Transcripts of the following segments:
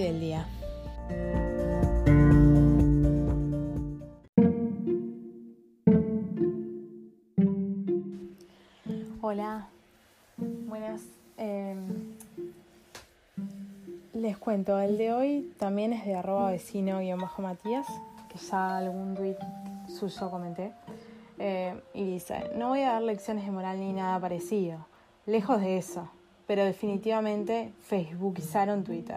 Del día. Hola, buenas. eh, les cuento, el de hoy también es de arroba vecino guion bajo Matías, que ya algún tweet suyo comenté. Eh, y dice, no voy a dar lecciones de moral ni nada parecido, lejos de eso, pero definitivamente facebookizaron Twitter.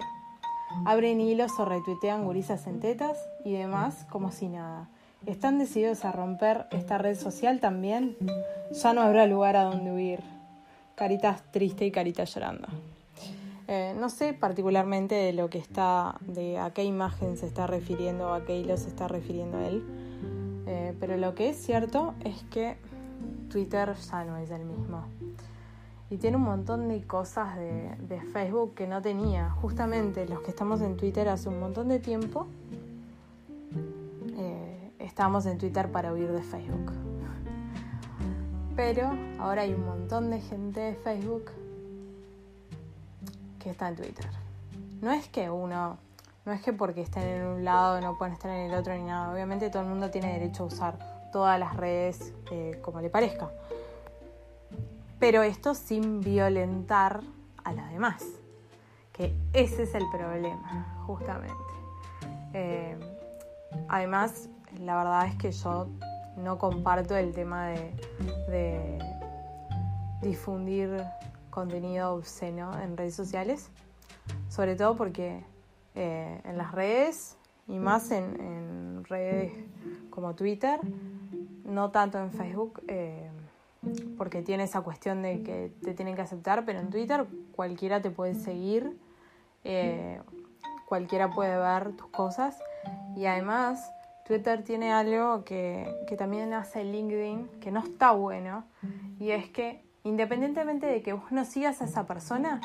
Abren hilos o retuitean gurisas en tetas y demás como si nada. ¿Están decididos a romper esta red social también? Ya no habrá lugar a donde huir. Caritas triste y caritas llorando. Eh, no sé particularmente de lo que está, de a qué imagen se está refiriendo o a qué hilo se está refiriendo él, Eh, pero lo que es cierto es que Twitter ya no es el mismo. Y tiene un montón de cosas de, Facebook que no tenía. Justamente los que estamos en Twitter hace un montón de tiempo, eh, estábamos en Twitter para huir de Facebook. Pero ahora hay un montón de gente de Facebook que está en Twitter. No es que uno, no es que porque estén en un lado no pueden estar en el otro ni nada. Obviamente todo el mundo tiene derecho a usar todas las redes eh, como le parezca. Pero esto sin violentar a las demás. Que ese es el problema, justamente. Eh, además, la verdad es que yo no comparto el tema de, difundir contenido obsceno en redes sociales, sobre todo porque eh, en las redes y más en, en, redes como Twitter, no tanto en Facebook, eh, porque tiene esa cuestión de que te tienen que aceptar, pero en Twitter cualquiera te puede seguir, eh, cualquiera puede ver tus cosas y además Twitter tiene algo que, que también hace LinkedIn, que no está bueno, y es que independientemente de que vos no sigas a esa persona,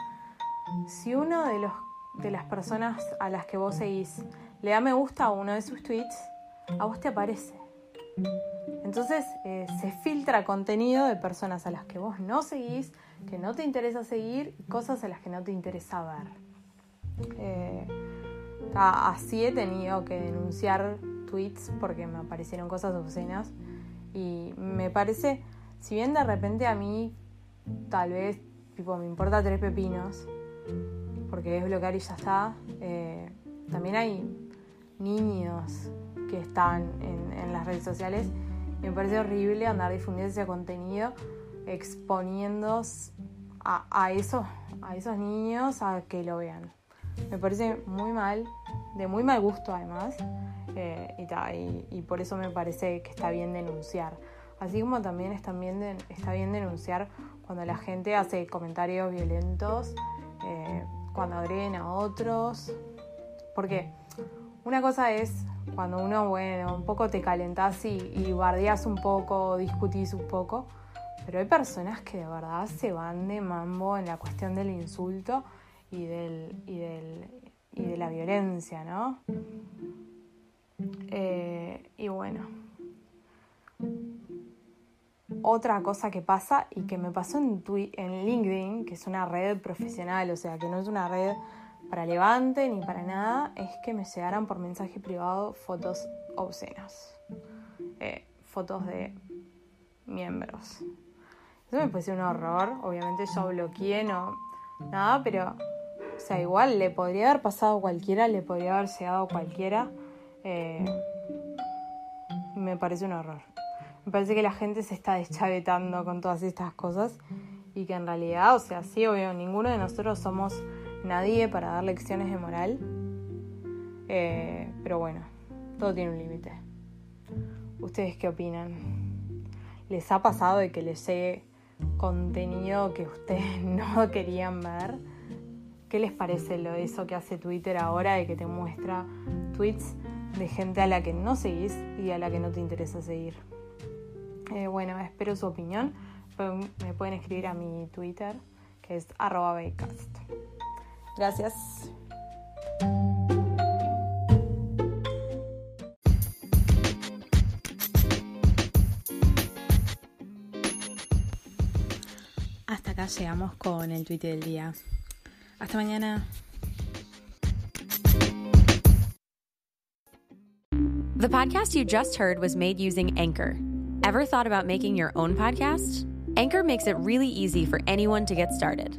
si uno de, los, de las personas a las que vos seguís le da me gusta a uno de sus tweets, a vos te aparece. Entonces eh, se filtra contenido de personas a las que vos no seguís, que no te interesa seguir, cosas a las que no te interesa ver. Eh, así he tenido que denunciar tweets porque me aparecieron cosas obscenas y me parece, si bien de repente a mí tal vez, tipo, me importa tres pepinos, porque es bloquear y ya está. Eh, también hay niños que están en, en, las redes sociales me parece horrible andar difundiendo ese contenido, exponiendo a, a, esos, a esos niños a que lo vean. Me parece muy mal, de muy mal gusto además, eh, y, ta, y, y por eso me parece que está bien denunciar. Así como también está bien, de, está bien denunciar cuando la gente hace comentarios violentos, eh, cuando agreden a otros. Porque una cosa es cuando uno, bueno, un poco te calentás y, y un poco, discutís un poco, pero hay personas que de verdad se van de mambo en la cuestión del insulto y, del, y, del, y de la violencia, ¿no? Eh, y bueno otra cosa que pasa y que me pasó en, en LinkedIn, que es una red profesional, o sea, que no es una red para levante ni para nada, es que me llegaran por mensaje privado fotos obscenas, eh, fotos de miembros. Eso me pareció un horror, obviamente yo bloqueé, no, nada, pero, o sea, igual le podría haber pasado a cualquiera, le podría haber llegado a cualquiera. Eh, me parece un horror. Me parece que la gente se está deschavetando con todas estas cosas y que en realidad, o sea, sí, obvio, ninguno de nosotros somos nadie para dar lecciones de moral. Eh, pero bueno, todo tiene un límite. ¿Ustedes qué opinan? les ha pasado de que les llegue contenido que ustedes no querían ver. ¿Qué les parece lo eso que hace Twitter ahora de que te muestra tweets de gente a la que no seguís y a la que no te interesa seguir? Eh, bueno, espero su opinión. Me pueden escribir a mi Twitter, que es arroba Gracias. Hasta acá llegamos con el tweet del día. Hasta mañana. The podcast you just heard was made using Anchor. Ever thought about making your own podcast? Anchor makes it really easy for anyone to get started.